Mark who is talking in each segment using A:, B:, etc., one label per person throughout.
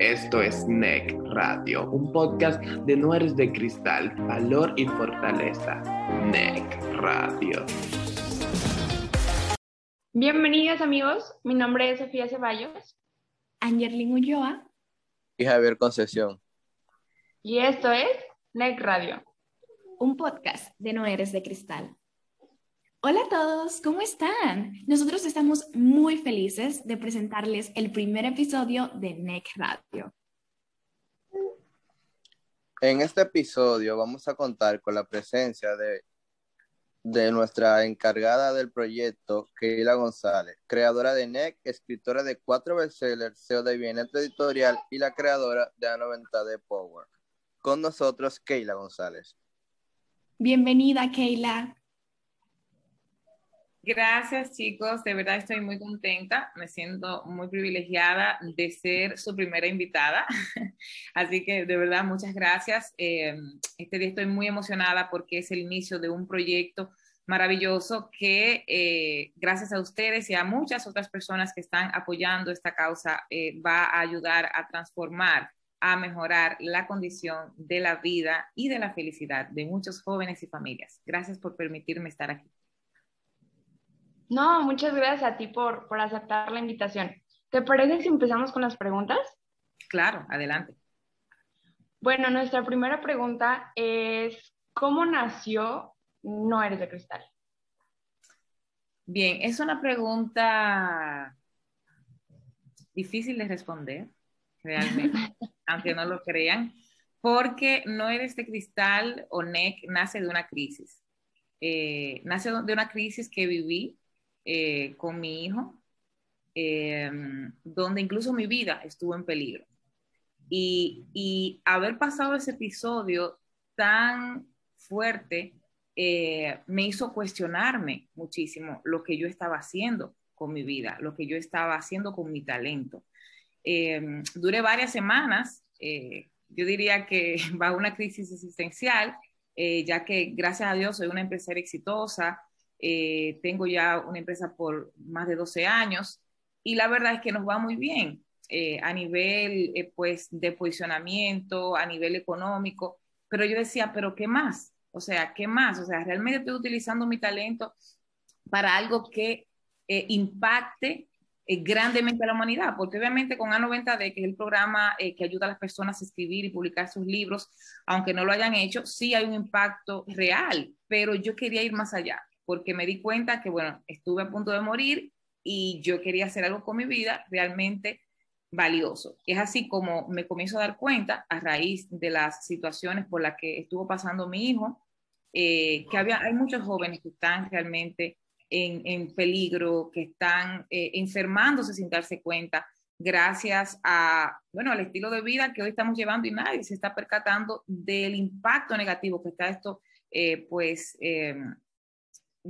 A: Esto es NEC Radio, un podcast de No Eres de Cristal, Valor y Fortaleza. NEC Radio.
B: Bienvenidos amigos, mi nombre es Sofía Ceballos,
C: Angerlin Ulloa
D: y Javier Concesión.
B: Y esto es NEC Radio,
C: un podcast de No Eres de Cristal. Hola a todos, ¿cómo están? Nosotros estamos muy felices de presentarles el primer episodio de NEC Radio.
D: En este episodio vamos a contar con la presencia de, de nuestra encargada del proyecto, Keila González, creadora de NEC, escritora de cuatro bestsellers, CEO de Bienestar Editorial y la creadora de A90 de Power. Con nosotros, Keila González.
C: Bienvenida, Keila.
E: Gracias chicos, de verdad estoy muy contenta, me siento muy privilegiada de ser su primera invitada, así que de verdad muchas gracias. Eh, este día estoy muy emocionada porque es el inicio de un proyecto maravilloso que eh, gracias a ustedes y a muchas otras personas que están apoyando esta causa eh, va a ayudar a transformar, a mejorar la condición de la vida y de la felicidad de muchos jóvenes y familias. Gracias por permitirme estar aquí.
B: No, muchas gracias a ti por, por aceptar la invitación. ¿Te parece si empezamos con las preguntas?
E: Claro, adelante.
B: Bueno, nuestra primera pregunta es, ¿cómo nació No eres de cristal?
E: Bien, es una pregunta difícil de responder, realmente, aunque no lo crean, porque No eres de cristal o NEC nace de una crisis. Eh, nace de una crisis que viví eh, con mi hijo, eh, donde incluso mi vida estuvo en peligro. Y, haber pasado ese episodio tan fuerte eh, me hizo cuestionarme muchísimo lo que yo estaba haciendo con mi vida, lo que yo estaba haciendo con mi talento. duré varias semanas, yo diría que va una crisis existencial, ya que gracias a Dios soy una empresaria exitosa, eh, tengo ya una empresa por más de 12 años y la verdad es que nos va muy bien eh, a nivel eh, pues de posicionamiento, a nivel económico, pero yo decía, pero ¿qué más? O sea, ¿qué más? O sea, realmente estoy utilizando mi talento para algo que impacte grandemente a la humanidad, porque obviamente con A90D, que es el programa que ayuda a las personas a escribir y publicar sus libros, aunque no lo hayan hecho, sí hay un impacto real, pero yo quería ir más allá porque me di cuenta que, bueno, estuve a punto de morir y yo quería hacer algo con mi vida realmente valioso. Es así como me comienzo a dar cuenta a raíz de las situaciones por las que estuvo pasando mi hijo, eh, que había, hay muchos jóvenes que están realmente en, en peligro, que están eh, enfermándose sin darse cuenta, gracias a, bueno, al estilo de vida que hoy estamos llevando y nadie se está percatando del impacto negativo que está esto, eh, pues,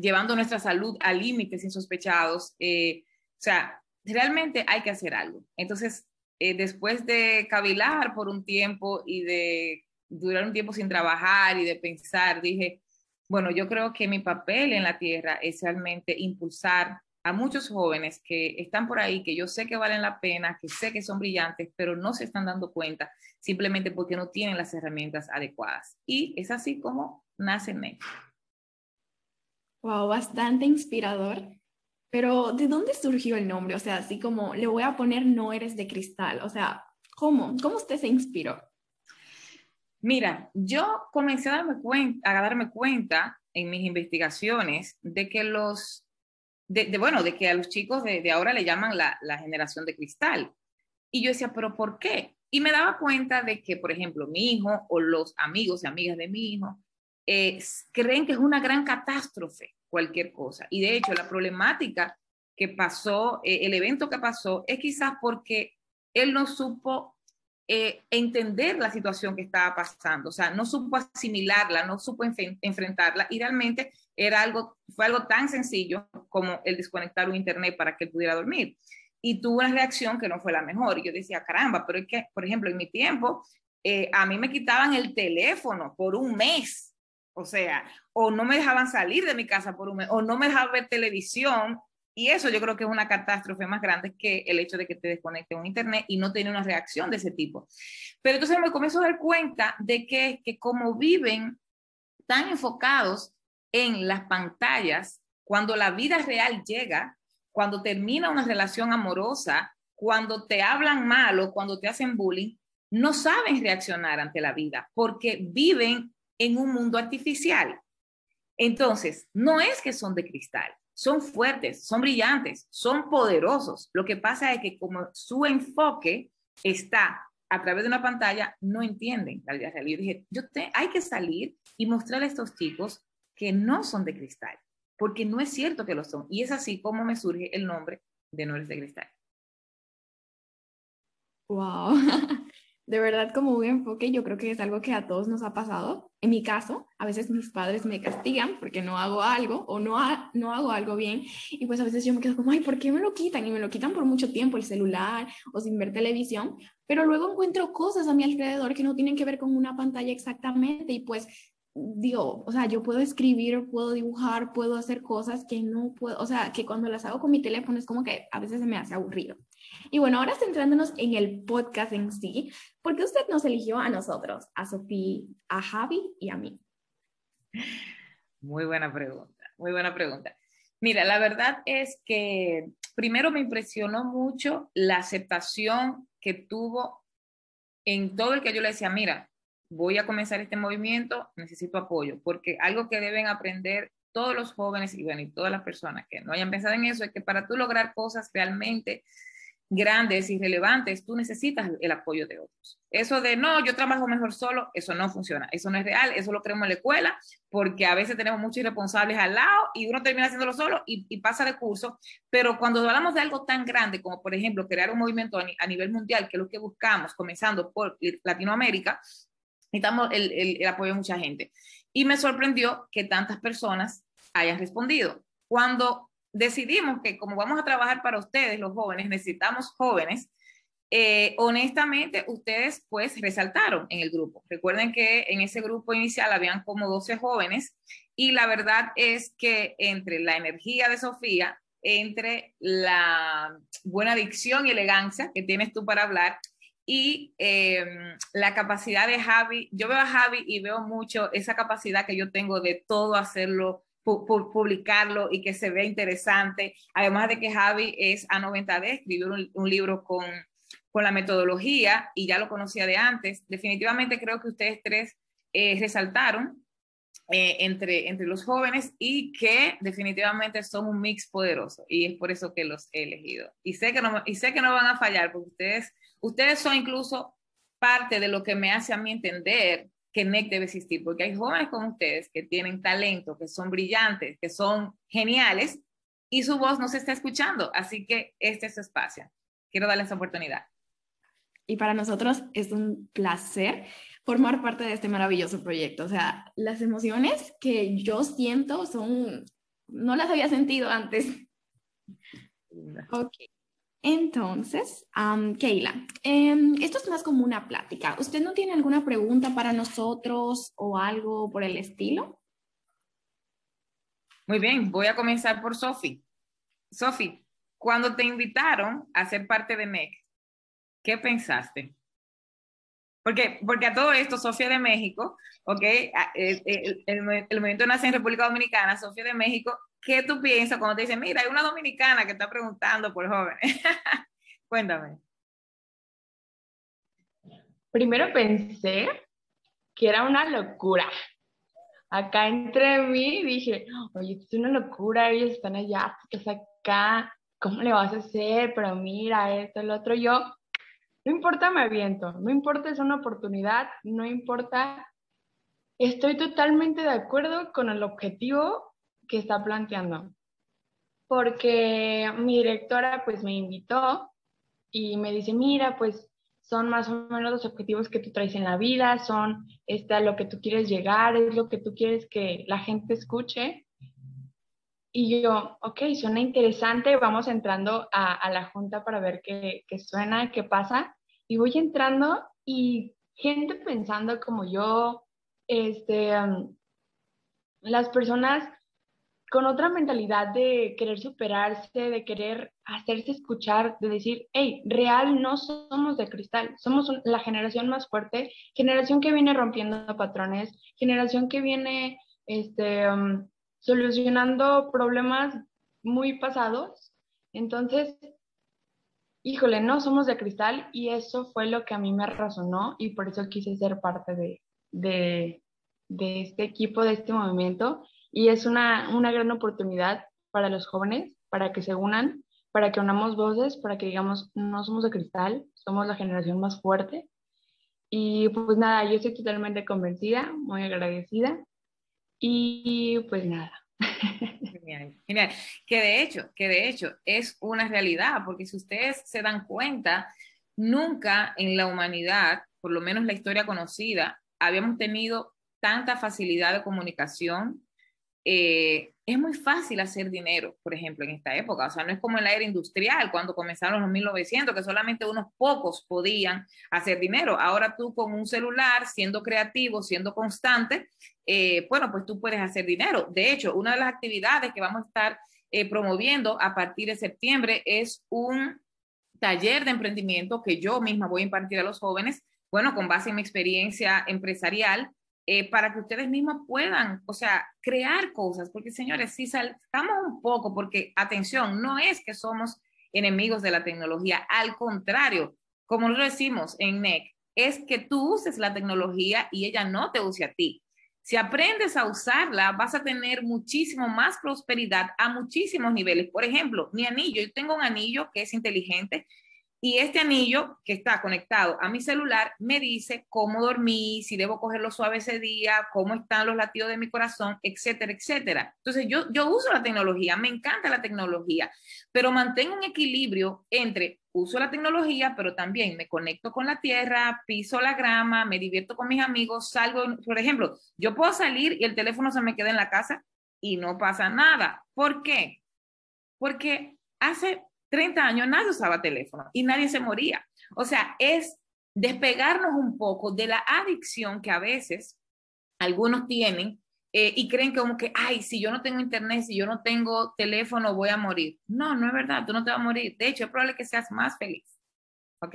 E: llevando nuestra salud a límites insospechados. Eh, o sea, realmente hay que hacer algo. Entonces, eh, después de cavilar por un tiempo y de durar un tiempo sin trabajar y de pensar, dije, bueno, yo creo que mi papel en la tierra es realmente impulsar a muchos jóvenes que están por ahí, que yo sé que valen la pena, que sé que son brillantes, pero no se están dando cuenta simplemente porque no tienen las herramientas adecuadas. Y es así como nace NEC.
C: Wow, bastante inspirador. Pero, ¿de dónde surgió el nombre? O sea, así como le voy a poner no eres de cristal. O sea, ¿cómo? ¿Cómo usted se inspiró?
E: Mira, yo comencé a darme cuenta, a darme cuenta en mis investigaciones de que los, de, bueno, de que a los chicos de, ahora le llaman la, la, generación de cristal. Y yo decía, ¿pero por qué? Y me daba cuenta de que, por ejemplo, mi hijo o los amigos y amigas de mi hijo eh, creen que es una gran catástrofe cualquier cosa. Y de hecho, la problemática que pasó, eh, el evento que pasó, es quizás porque él no supo eh, entender la situación que estaba pasando, o sea, no supo asimilarla, no supo enfrentarla y realmente era algo, fue algo tan sencillo como el desconectar un internet para que él pudiera dormir. Y tuvo una reacción que no fue la mejor. Y yo decía, caramba, pero es que, por ejemplo, en mi tiempo, a mí me quitaban el teléfono por un mes o sea, o no me dejaban salir de mi casa por un mes, o no me dejaban ver televisión Y eso yo creo que es una catástrofe más grande que el hecho de que te desconecte un internet y no tener una reacción de ese tipo. Pero entonces me comienzo a dar cuenta de que, que como viven tan enfocados en las pantallas, cuando la vida real llega, cuando termina una relación amorosa, cuando te hablan mal o cuando te hacen bullying, no saben reaccionar ante la vida porque viven en un mundo artificial. Entonces, no es que son de cristal, son fuertes, son brillantes, son poderosos. Lo que pasa es que como su enfoque está a través de una pantalla, no entienden la vida real. Yo dije, hay que salir y mostrarle a estos chicos que no son de cristal, porque no es cierto que lo son. Y es así como me surge el nombre de No eres de cristal.
C: Wow. de verdad como un enfoque, yo creo que es algo que a todos nos ha pasado. En mi caso, a veces mis padres me castigan porque no hago algo o no, no hago algo bien y pues a veces yo me quedo como, ay, ¿por qué me lo quitan? Y me lo quitan por mucho tiempo, el celular o sin ver televisión, pero luego encuentro cosas a mi alrededor que no tienen que ver con una pantalla exactamente y pues digo, o sea, yo puedo escribir, puedo dibujar, puedo hacer cosas que no puedo, o sea, que cuando las hago con mi teléfono es como que a veces se me hace aburrido. Y bueno, ahora centrándonos en el podcast en sí, ¿por qué usted nos eligió a nosotros, a Sofía, a Javi y a mí?
E: Muy buena pregunta, muy buena pregunta. Mira, la verdad es que primero me impresionó mucho la aceptación que tuvo en todo el que yo le decía, mira, voy a comenzar este movimiento, necesito apoyo, porque algo que deben aprender todos los jóvenes y, bueno, y todas las personas que no hayan pensado en eso es que para tú lograr cosas realmente grandes y relevantes, tú necesitas el apoyo de otros. Eso de, no, yo trabajo mejor solo, eso no funciona, eso no es real, eso lo creemos en la escuela, porque a veces tenemos muchos irresponsables al lado y uno termina haciéndolo solo y, pasa de curso, pero cuando hablamos de algo tan grande como, por ejemplo, crear un movimiento a, nivel mundial, que es lo que buscamos, comenzando por Latinoamérica, necesitamos el, el apoyo de mucha gente. Y me sorprendió que tantas personas hayan respondido. Cuando decidimos que como vamos a trabajar para ustedes, los jóvenes, necesitamos jóvenes, eh, honestamente, ustedes pues resaltaron en el grupo. Recuerden que en ese grupo inicial habían como 12 jóvenes y la verdad es que entre la energía de Sofía, entre la buena dicción y elegancia que tienes tú para hablar y eh, la capacidad de Javi, yo veo a Javi y veo mucho esa capacidad que yo tengo de todo hacerlo publicarlo y que se vea interesante. Además de que Javi es a 90D, escribió un, un libro con, con, la metodología y ya lo conocía de antes. Definitivamente creo que ustedes tres eh, resaltaron eh, entre, entre los jóvenes y que definitivamente son un mix poderoso y es por eso que los he elegido. Y sé que no, y sé que no van a fallar porque ustedes, ustedes son incluso parte de lo que me hace a mí entender que NEC debe existir, porque hay jóvenes como ustedes que tienen talento, que son brillantes, que son geniales y su voz no se está escuchando. Así que este es su espacio. Quiero darles esa oportunidad.
C: Y para nosotros es un placer formar parte de este maravilloso proyecto. O sea, las emociones que yo siento son, no las había sentido antes. Ok. Entonces, um, Keila, eh, esto es más como una plática. ¿Usted no tiene alguna pregunta para nosotros o algo por el estilo?
E: Muy bien, voy a comenzar por Sofi. Sofi, cuando te invitaron a ser parte de MEC, ¿qué pensaste? Porque, porque a todo esto, Sofía de México, ¿ok? El, el, el, el movimiento nace en República Dominicana, Sofía de México ¿qué tú piensas cuando te dicen, mira, hay una dominicana que está preguntando por jóvenes? Cuéntame.
B: Primero pensé que era una locura. Acá entre mí dije, oye, esto es una locura, ellos están allá, tú estás acá, ¿cómo le vas a hacer? Pero mira, esto, el otro, yo, no importa, me aviento, no importa, es una oportunidad, no importa, estoy totalmente de acuerdo con el objetivo que está planteando. Porque mi directora pues me invitó y me dice, mira, pues son más o menos los objetivos que tú traes en la vida, son este, lo que tú quieres llegar, es lo que tú quieres que la gente escuche. Y yo, ok, suena interesante, vamos entrando a, a la junta para ver qué, qué, suena, qué pasa. Y voy entrando y gente pensando como yo, este, um, las personas con otra mentalidad de querer superarse, de querer hacerse escuchar, de decir, hey, real no somos de cristal, somos la generación más fuerte, generación que viene rompiendo patrones, generación que viene este, um, solucionando problemas muy pasados. Entonces, híjole, no somos de cristal y eso fue lo que a mí me razonó y por eso quise ser parte de, de, de este equipo, de este movimiento y es una, una gran oportunidad para los jóvenes, para que se unan, para que unamos voces, para que digamos, no somos de cristal, somos la generación más fuerte. Y pues nada, yo estoy totalmente convencida, muy agradecida. Y pues nada.
E: Genial, genial. Que de hecho, que de hecho es una realidad, porque si ustedes se dan cuenta, nunca en la humanidad, por lo menos la historia conocida, habíamos tenido tanta facilidad de comunicación, eh, es muy fácil hacer dinero, por ejemplo, en esta época. O sea, no es como en la era industrial, cuando comenzaron los 1900, que solamente unos pocos podían hacer dinero. Ahora tú con un celular, siendo creativo, siendo constante, eh, bueno, pues tú puedes hacer dinero. De hecho, una de las actividades que vamos a estar eh, promoviendo a partir de septiembre es un taller de emprendimiento que yo misma voy a impartir a los jóvenes, bueno, con base en mi experiencia empresarial, eh, para que ustedes mismos puedan, o sea, crear cosas, porque señores, si saltamos un poco, porque atención, no es que somos enemigos de la tecnología, al contrario, como lo decimos en NEC, es que tú uses la tecnología y ella no te use a ti. Si aprendes a usarla, vas a tener muchísimo más prosperidad a muchísimos niveles. Por ejemplo, mi anillo, yo tengo un anillo que es inteligente y este anillo que está conectado a mi celular me dice cómo dormí, si debo cogerlo suave ese día, cómo están los latidos de mi corazón, etcétera, etcétera. Entonces yo, yo uso la tecnología, me encanta la tecnología, pero mantengo un equilibrio entre uso la tecnología, pero también me conecto con la tierra, piso la grama, me divierto con mis amigos, salgo, por ejemplo, yo puedo salir y el teléfono se me queda en la casa y no pasa nada. ¿Por qué? Porque hace 30 años nadie usaba teléfono y nadie se moría. O sea, es despegarnos un poco de la adicción que a veces algunos tienen eh, y creen como que, ay, si yo no tengo internet, si yo no tengo teléfono, voy a morir. No, no es verdad, tú no te vas a morir. De hecho, es probable que seas más feliz. ¿Ok?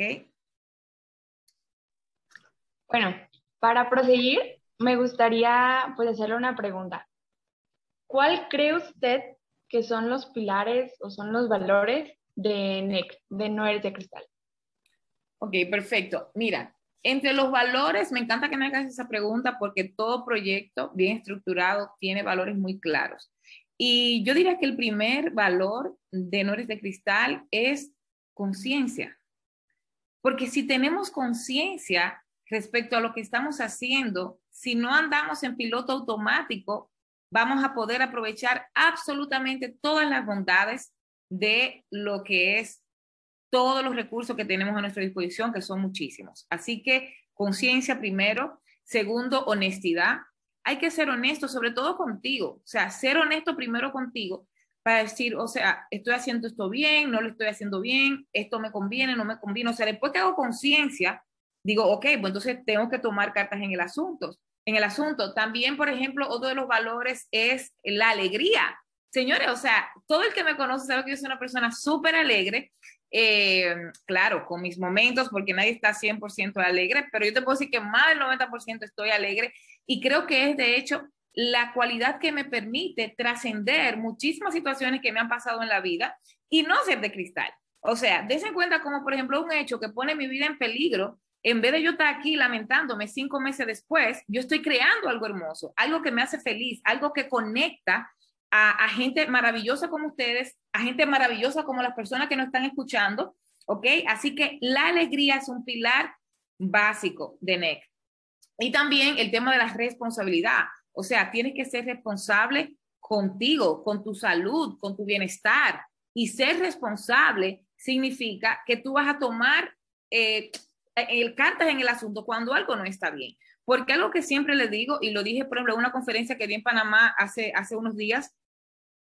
B: Bueno, para proseguir, me gustaría pues hacerle una pregunta. ¿Cuál cree usted que son los pilares o son los valores de NEC, de No de Cristal.
E: Ok, perfecto. Mira, entre los valores, me encanta que me hagas esa pregunta porque todo proyecto bien estructurado tiene valores muy claros. Y yo diría que el primer valor de No Eres de Cristal es conciencia. Porque si tenemos conciencia respecto a lo que estamos haciendo, si no andamos en piloto automático, vamos a poder aprovechar absolutamente todas las bondades de lo que es todos los recursos que tenemos a nuestra disposición, que son muchísimos. Así que conciencia primero. Segundo, honestidad. Hay que ser honesto, sobre todo contigo. O sea, ser honesto primero contigo para decir, o sea, estoy haciendo esto bien, no lo estoy haciendo bien, esto me conviene, no me conviene. O sea, después que hago conciencia, digo, ok, pues entonces tengo que tomar cartas en el asunto. En el asunto. También, por ejemplo, otro de los valores es la alegría. Señores, o sea, todo el que me conoce sabe que yo soy una persona súper alegre. Eh, claro, con mis momentos, porque nadie está 100% alegre, pero yo te puedo decir que más del 90% estoy alegre y creo que es de hecho la cualidad que me permite trascender muchísimas situaciones que me han pasado en la vida y no ser de cristal. O sea, dense cuenta como, por ejemplo, un hecho que pone mi vida en peligro. En vez de yo estar aquí lamentándome cinco meses después, yo estoy creando algo hermoso, algo que me hace feliz, algo que conecta a, gente maravillosa como ustedes, a gente maravillosa como las personas que nos están escuchando, ¿ok? Así que la alegría es un pilar básico de NEC. Y también el tema de la responsabilidad, o sea, tienes que ser responsable contigo, con tu salud, con tu bienestar. Y ser responsable significa que tú vas a tomar eh, el cartas en el asunto cuando algo no está bien. Porque algo que siempre le digo, y lo dije, por ejemplo, en una conferencia que di en Panamá hace, hace unos días,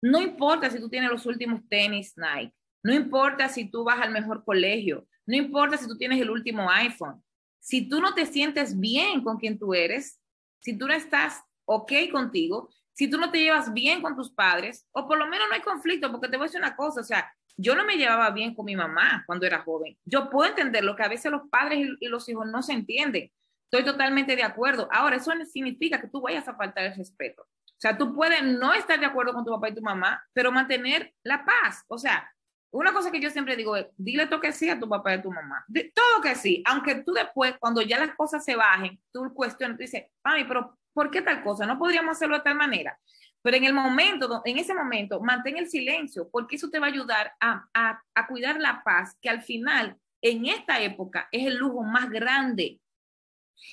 E: no importa si tú tienes los últimos tenis Nike, no importa si tú vas al mejor colegio, no importa si tú tienes el último iPhone. Si tú no te sientes bien con quien tú eres, si tú no estás ok contigo, si tú no te llevas bien con tus padres, o por lo menos no hay conflicto, porque te voy a decir una cosa, o sea, yo no me llevaba bien con mi mamá cuando era joven. Yo puedo entender lo que a veces los padres y los hijos no se entienden. Estoy totalmente de acuerdo. Ahora, eso no significa que tú vayas a faltar el respeto. O sea, tú puedes no estar de acuerdo con tu papá y tu mamá, pero mantener la paz. O sea, una cosa que yo siempre digo es, dile todo que sí a tu papá y a tu mamá. De, todo que sí. Aunque tú después, cuando ya las cosas se bajen, tú cuestionas, tú dices, mami, pero ¿por qué tal cosa? No podríamos hacerlo de tal manera. Pero en el momento, en ese momento, mantén el silencio, porque eso te va a ayudar a, a, a cuidar la paz, que al final, en esta época, es el lujo más grande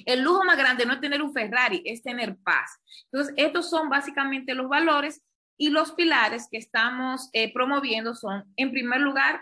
E: el lujo más grande no es tener un Ferrari, es tener paz. Entonces, estos son básicamente los valores y los pilares que estamos eh, promoviendo son, en primer lugar,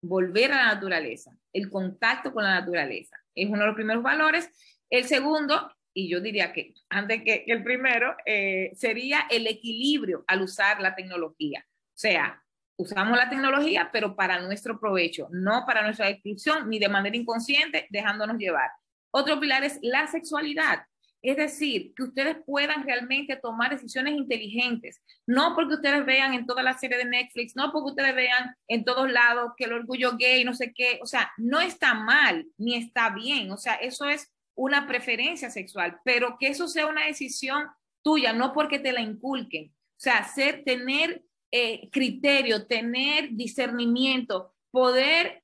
E: volver a la naturaleza, el contacto con la naturaleza. Es uno de los primeros valores. El segundo, y yo diría que antes que el primero, eh, sería el equilibrio al usar la tecnología. O sea, usamos la tecnología, pero para nuestro provecho, no para nuestra destrucción, ni de manera inconsciente, dejándonos llevar. Otro pilar es la sexualidad. Es decir, que ustedes puedan realmente tomar decisiones inteligentes, no porque ustedes vean en toda la serie de Netflix, no porque ustedes vean en todos lados que el orgullo gay, no sé qué, o sea, no está mal ni está bien, o sea, eso es una preferencia sexual, pero que eso sea una decisión tuya, no porque te la inculquen. O sea, ser, tener eh, criterio, tener discernimiento, poder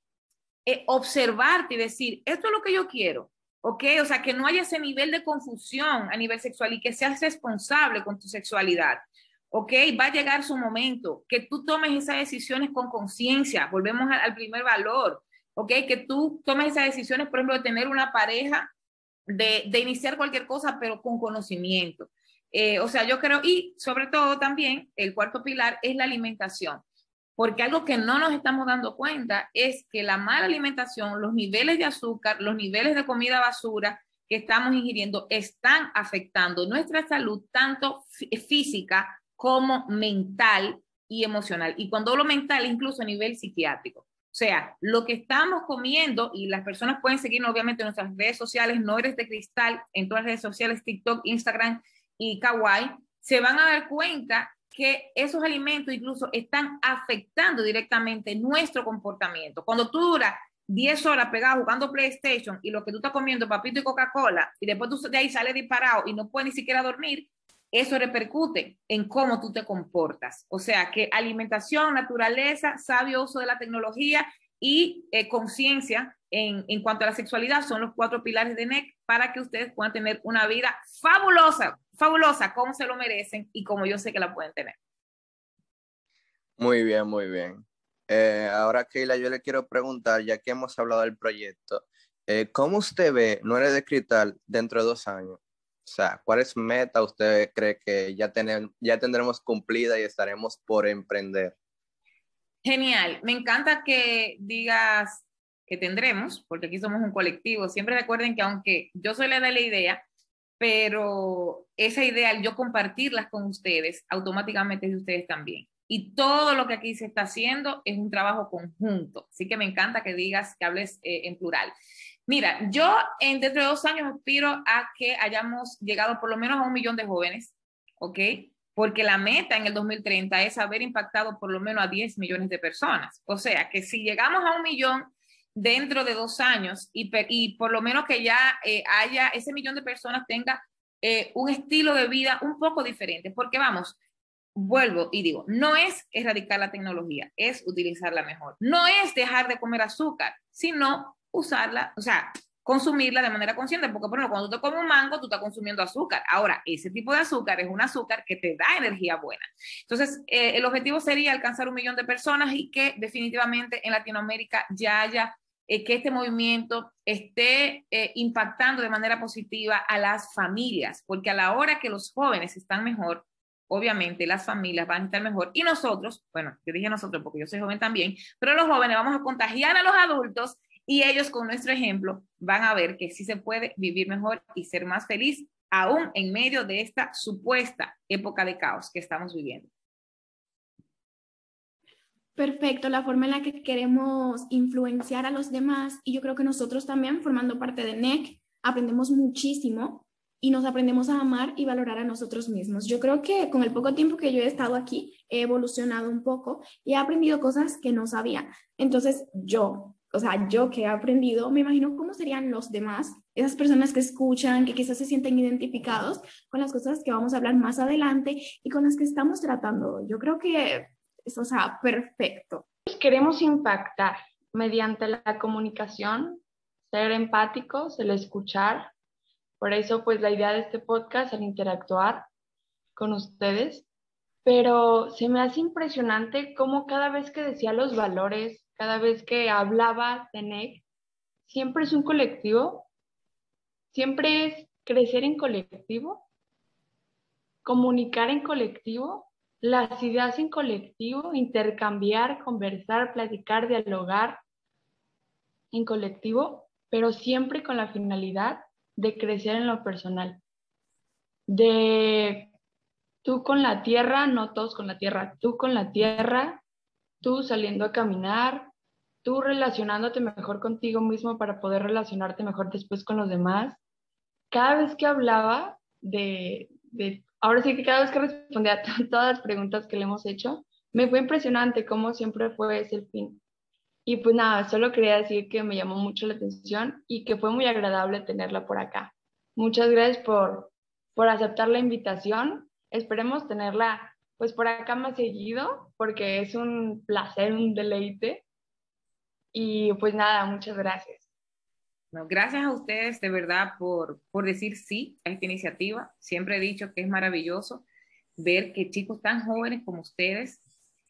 E: eh, observarte y decir, esto es lo que yo quiero, ¿ok? O sea, que no haya ese nivel de confusión a nivel sexual y que seas responsable con tu sexualidad, ¿ok? Va a llegar su momento, que tú tomes esas decisiones con conciencia, volvemos al primer valor, ¿ok? Que tú tomes esas decisiones, por ejemplo, de tener una pareja, de, de iniciar cualquier cosa, pero con conocimiento. Eh, o sea, yo creo, y sobre todo también, el cuarto pilar es la alimentación porque algo que no nos estamos dando cuenta es que la mala alimentación, los niveles de azúcar, los niveles de comida basura que estamos ingiriendo están afectando nuestra salud, tanto física como mental y emocional. Y cuando hablo mental, incluso a nivel psiquiátrico. O sea, lo que estamos comiendo, y las personas pueden seguirnos obviamente en nuestras redes sociales, no eres de cristal, en todas las redes sociales, TikTok, Instagram y Kawaii, se van a dar cuenta que esos alimentos incluso están afectando directamente nuestro comportamiento. Cuando tú duras 10 horas pegado jugando PlayStation y lo que tú estás comiendo papito y Coca-Cola y después tú de ahí sales disparado y no puedes ni siquiera dormir, eso repercute en cómo tú te comportas. O sea que alimentación, naturaleza, sabio uso de la tecnología y eh, conciencia en, en, cuanto a la sexualidad son los cuatro pilares de NEC para que ustedes puedan tener una vida fabulosa, fabulosa, como se lo merecen y como yo sé que la pueden tener.
D: Muy bien, muy bien. Eh, ahora, Keila, yo le quiero preguntar, ya que hemos hablado del proyecto, eh, ¿cómo usted ve No eres de cristal dentro de dos años? O sea, ¿cuáles meta usted cree que ya, tener, ya tendremos cumplida y estaremos por emprender?
E: Genial, me encanta que digas que tendremos, porque aquí somos un colectivo. Siempre recuerden que aunque yo soy la de la idea, pero esa idea, yo compartirlas con ustedes, automáticamente es de ustedes también. Y todo lo que aquí se está haciendo es un trabajo conjunto. Así que me encanta que digas, que hables eh, en plural. Mira, yo en dentro de dos años aspiro a que hayamos llegado por lo menos a un millón de jóvenes, ¿ok? Porque la meta en el 2030 es haber impactado por lo menos a 10 millones de personas. O sea, que si llegamos a un millón, dentro de dos años y, y por lo menos que ya eh, haya ese millón de personas tenga eh, un estilo de vida un poco diferente, porque vamos, vuelvo y digo, no es erradicar la tecnología, es utilizarla mejor. No es dejar de comer azúcar, sino usarla, o sea, consumirla de manera consciente, porque por ejemplo, cuando tú te comes un mango, tú estás consumiendo azúcar. Ahora, ese tipo de azúcar es un azúcar que te da energía buena. Entonces, eh, el objetivo sería alcanzar un millón de personas y que definitivamente en Latinoamérica ya haya eh, que este movimiento esté eh, impactando de manera positiva a las familias, porque a la hora que los jóvenes están mejor, obviamente las familias van a estar mejor. Y nosotros, bueno, yo dije nosotros porque yo soy joven también, pero los jóvenes vamos a contagiar a los adultos y ellos con nuestro ejemplo van a ver que sí se puede vivir mejor y ser más feliz aún en medio de esta supuesta época de caos que estamos viviendo
C: perfecto la forma en la que queremos influenciar a los demás y yo creo que nosotros también, formando parte de NEC, aprendemos muchísimo y nos aprendemos a amar y valorar a nosotros mismos. Yo creo que con el poco tiempo que yo he estado aquí, he evolucionado un poco y he aprendido cosas que no sabía. Entonces, yo, o sea, yo que he aprendido, me imagino cómo serían los demás, esas personas que escuchan, que quizás se sienten identificados con las cosas que vamos a hablar más adelante y con las que estamos tratando. Yo creo que es, o sea, perfecto.
B: Queremos impactar mediante la comunicación, ser empáticos, el escuchar, por eso, pues la idea de este podcast es interactuar con ustedes, pero se me hace impresionante cómo cada vez que decía los valores, cada vez que hablaba de NEC, siempre es un colectivo, siempre es crecer en colectivo, comunicar en colectivo, las ideas en colectivo, intercambiar, conversar, platicar, dialogar en colectivo, pero siempre con la finalidad de crecer en lo personal, de tú con la tierra, no todos con la tierra, tú con la tierra, tú saliendo a caminar, tú relacionándote mejor contigo mismo para poder relacionarte mejor después con los demás. Cada vez que hablaba de, de ahora sí que cada vez que respondía a todas las preguntas que le hemos hecho, me fue impresionante cómo siempre fue ese fin. Y pues nada, solo quería decir que me llamó mucho la atención y que fue muy agradable tenerla por acá. Muchas gracias por, por aceptar la invitación. Esperemos tenerla pues por acá más seguido porque es un placer, un deleite. Y pues nada, muchas gracias.
E: Gracias a ustedes de verdad por, por decir sí a esta iniciativa. Siempre he dicho que es maravilloso ver que chicos tan jóvenes como ustedes,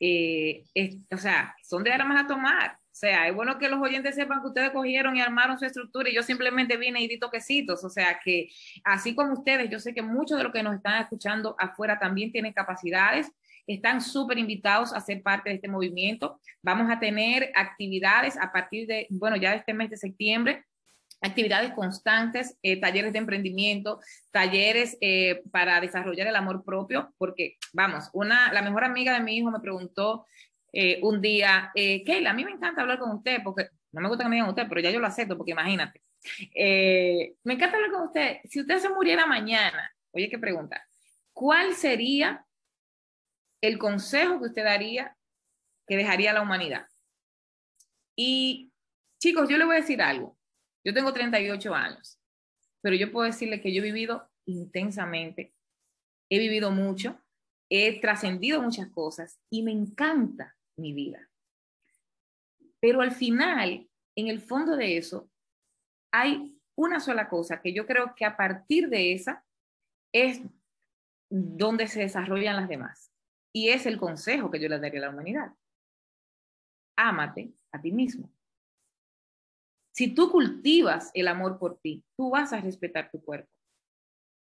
E: eh, o sea, son de armas a tomar o sea, es bueno que los oyentes sepan que ustedes cogieron y armaron su estructura y yo simplemente vine y di toquecitos. O sea, que así como ustedes, yo sé que muchos de los que nos están escuchando afuera también tienen capacidades. Están súper invitados a ser parte de este movimiento. Vamos a tener actividades a partir de, bueno, ya de este mes de septiembre actividades constantes, eh, talleres de emprendimiento, talleres eh, para desarrollar el amor propio, porque vamos, una, la mejor amiga de mi hijo me preguntó eh, un día, Keila, a mí me encanta hablar con usted porque no me gusta que me digan usted, pero ya yo lo acepto porque imagínate. Me encanta hablar con usted. Si usted se muriera mañana, oye, qué pregunta, ¿cuál sería el consejo que usted daría que dejaría a la humanidad? Y chicos, yo le voy a decir algo. Yo tengo 38 años, pero yo puedo decirle que yo he vivido intensamente, he vivido mucho, he trascendido muchas cosas y me encanta mi vida. Pero al final, en el fondo de eso, hay una sola cosa que yo creo que a partir de esa es donde se desarrollan las demás. Y es el consejo que yo le daría a la humanidad. Ámate a ti mismo. Si tú cultivas el amor por ti, tú vas a respetar tu cuerpo.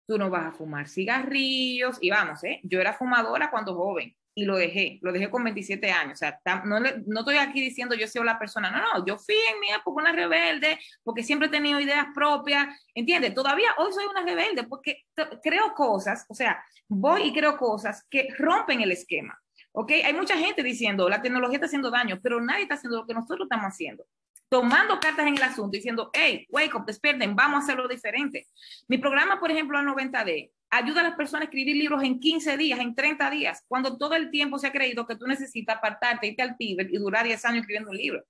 E: Tú no vas a fumar cigarrillos y vamos, ¿eh? Yo era fumadora cuando joven y lo dejé, lo dejé con 27 años. O sea, no, no estoy aquí diciendo yo soy la persona, no, no, yo fui en mi época una rebelde porque siempre he tenido ideas propias, ¿entiendes? Todavía hoy soy una rebelde porque creo cosas, o sea, voy y creo cosas que rompen el esquema, ¿ok? Hay mucha gente diciendo, la tecnología está haciendo daño, pero nadie está haciendo lo que nosotros estamos haciendo tomando cartas en el asunto, diciendo, hey, wake up, despierten, vamos a hacerlo diferente. Mi programa, por ejemplo, a 90D, ayuda a las personas a escribir libros en 15 días, en 30 días, cuando todo el tiempo se ha creído que tú necesitas apartarte, irte al Tíbet y durar 10 años escribiendo un libro.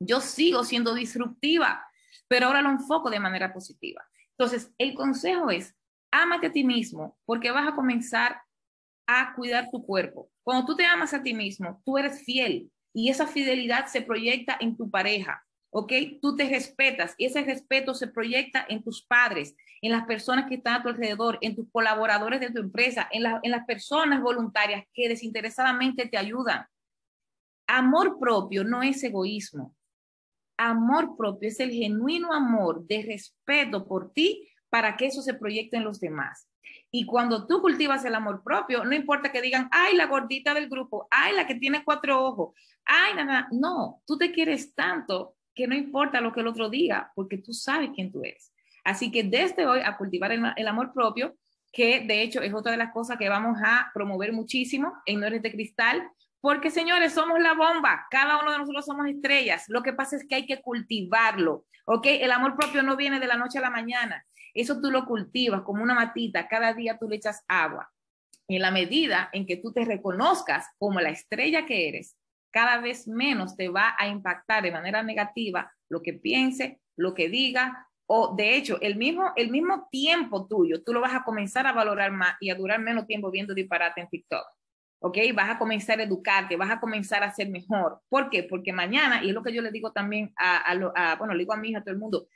E: Yo sigo siendo disruptiva, pero ahora lo enfoco de manera positiva. Entonces, el consejo es, ámate a ti mismo, porque vas a comenzar a cuidar tu cuerpo. Cuando tú te amas a ti mismo, tú eres fiel y esa fidelidad se proyecta en tu pareja, ¿ok? Tú te respetas y ese respeto se proyecta en tus padres, en las personas que están a tu alrededor, en tus colaboradores de tu empresa, en, en las personas voluntarias que desinteresadamente te ayudan. Amor propio no es egoísmo. Amor propio es el genuino amor de respeto por ti para que eso se proyecte en los demás. Y cuando tú cultivas el amor propio, no importa que digan, ay, la gordita del grupo, ay, la que tiene cuatro ojos, ay, nada, no, tú te quieres tanto que no importa lo que el otro diga, porque tú sabes quién tú eres. Así que desde hoy a cultivar el, amor propio, que de hecho es otra de las cosas que vamos a promover muchísimo en No de Cristal, porque señores, somos la bomba, cada uno de nosotros somos estrellas. Lo que pasa es que hay que cultivarlo, ¿ok? El amor propio no viene de la noche a la mañana. Eso tú lo cultivas como una matita, cada día tú le echas agua. Y en la medida en que tú te reconozcas como la estrella que eres, cada vez menos te va a impactar de manera negativa lo que piense, lo que diga, o de hecho, el mismo, el mismo tiempo tuyo, tú lo vas a comenzar a valorar más y a durar menos tiempo viendo disparate en TikTok. ¿Ok? Vas a comenzar a educarte, vas a comenzar a ser mejor. ¿Por qué? Porque mañana, y es lo que yo le digo también a, a, bueno, le digo a mi hija, a todo el mundo,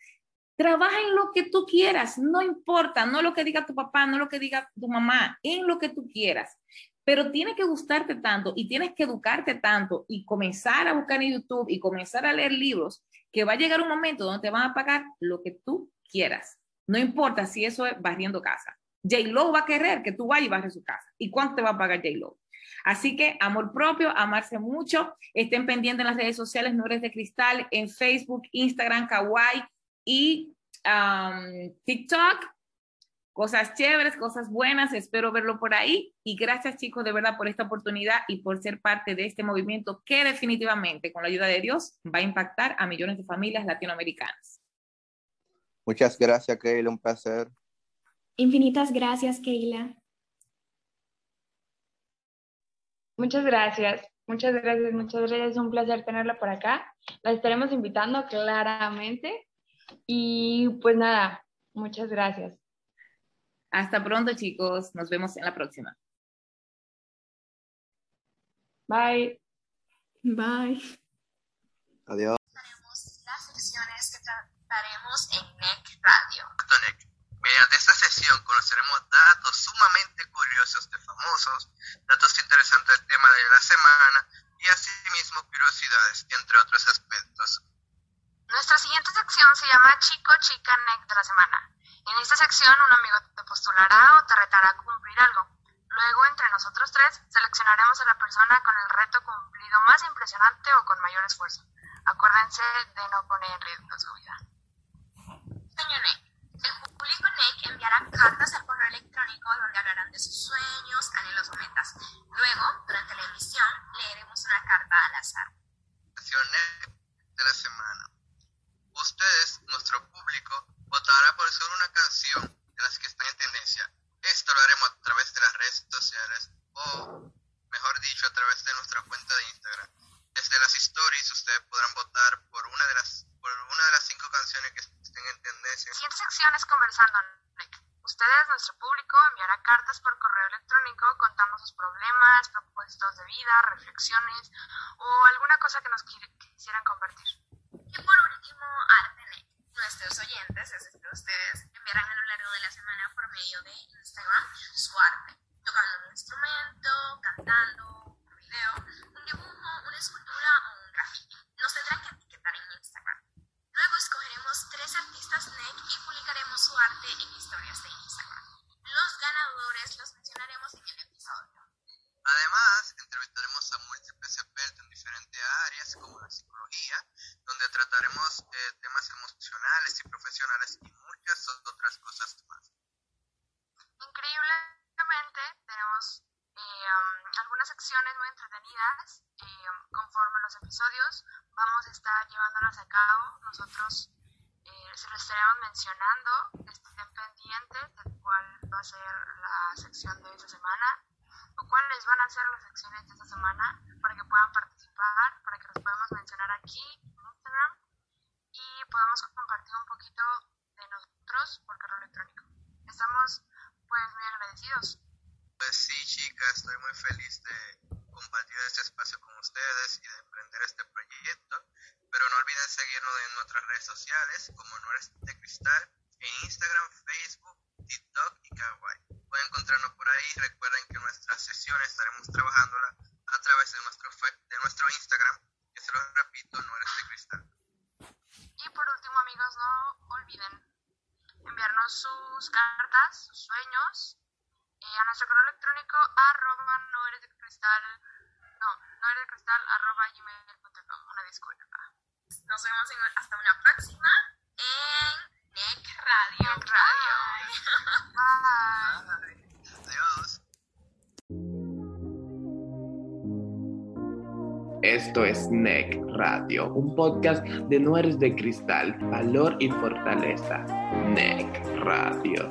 E: trabaja en lo que tú quieras, no importa, no lo que diga tu papá, no lo que diga tu mamá, en lo que tú quieras. Pero tiene que gustarte tanto y tienes que educarte tanto y comenzar a buscar en YouTube y comenzar a leer libros que va a llegar un momento donde te van a pagar lo que tú quieras. No importa si eso es barriendo casa. J-Lo va a querer que tú vayas y barres su casa. ¿Y cuánto te va a pagar J-Lo? Así que amor propio, amarse mucho. Estén pendientes en las redes sociales, no de cristal, en Facebook, Instagram, Kawaii y um, TikTok. Cosas chéveres, cosas buenas, espero verlo por ahí. Y gracias chicos de verdad por esta oportunidad y por ser parte de este movimiento que definitivamente con la ayuda de Dios va a impactar a millones de familias latinoamericanas.
D: Muchas gracias, Keila, un placer.
C: Infinitas gracias, Keila.
B: Muchas gracias, muchas gracias, muchas gracias. Un placer tenerla por acá. La estaremos invitando claramente. Y pues nada, muchas gracias.
E: Hasta pronto, chicos. Nos vemos en la próxima.
B: Bye.
C: Bye.
D: Adiós.
F: Las secciones que trataremos en NEC Radio.
G: Mediante esta sesión conoceremos datos sumamente curiosos de famosos, datos interesantes del tema de la semana y asimismo curiosidades, entre otros aspectos.
F: Nuestra siguiente sección se llama Chico Chica NEC de la semana. En esta sección un amigo te postulará o te retará a cumplir algo. Luego, entre nosotros tres, seleccionaremos a la persona con el reto cumplido más impresionante o con mayor esfuerzo. Acuérdense de no poner en riesgo su vida.
G: Espacio con ustedes y de emprender este proyecto. Pero no olviden seguirnos en nuestras redes sociales como No Eres de Cristal, en Instagram, Facebook, TikTok y Kawaii. Pueden encontrarnos por ahí. Recuerden que nuestras sesiones estaremos trabajándola a través de nuestro, de nuestro Instagram, que se lo repito, No Eres de Cristal.
F: Y por último, amigos, no olviden enviarnos sus cartas, sus sueños, eh, a nuestro correo electrónico arroba no eres de cristal, no, no eres de cristal arroba gmail.com, una disculpa. Nos vemos en, hasta una próxima en NEC Radio. NEC Radio. Bye.
G: Adiós.
A: Esto es NEC Radio, un podcast de No Eres de Cristal, Valor y Fortaleza. NEC Radio.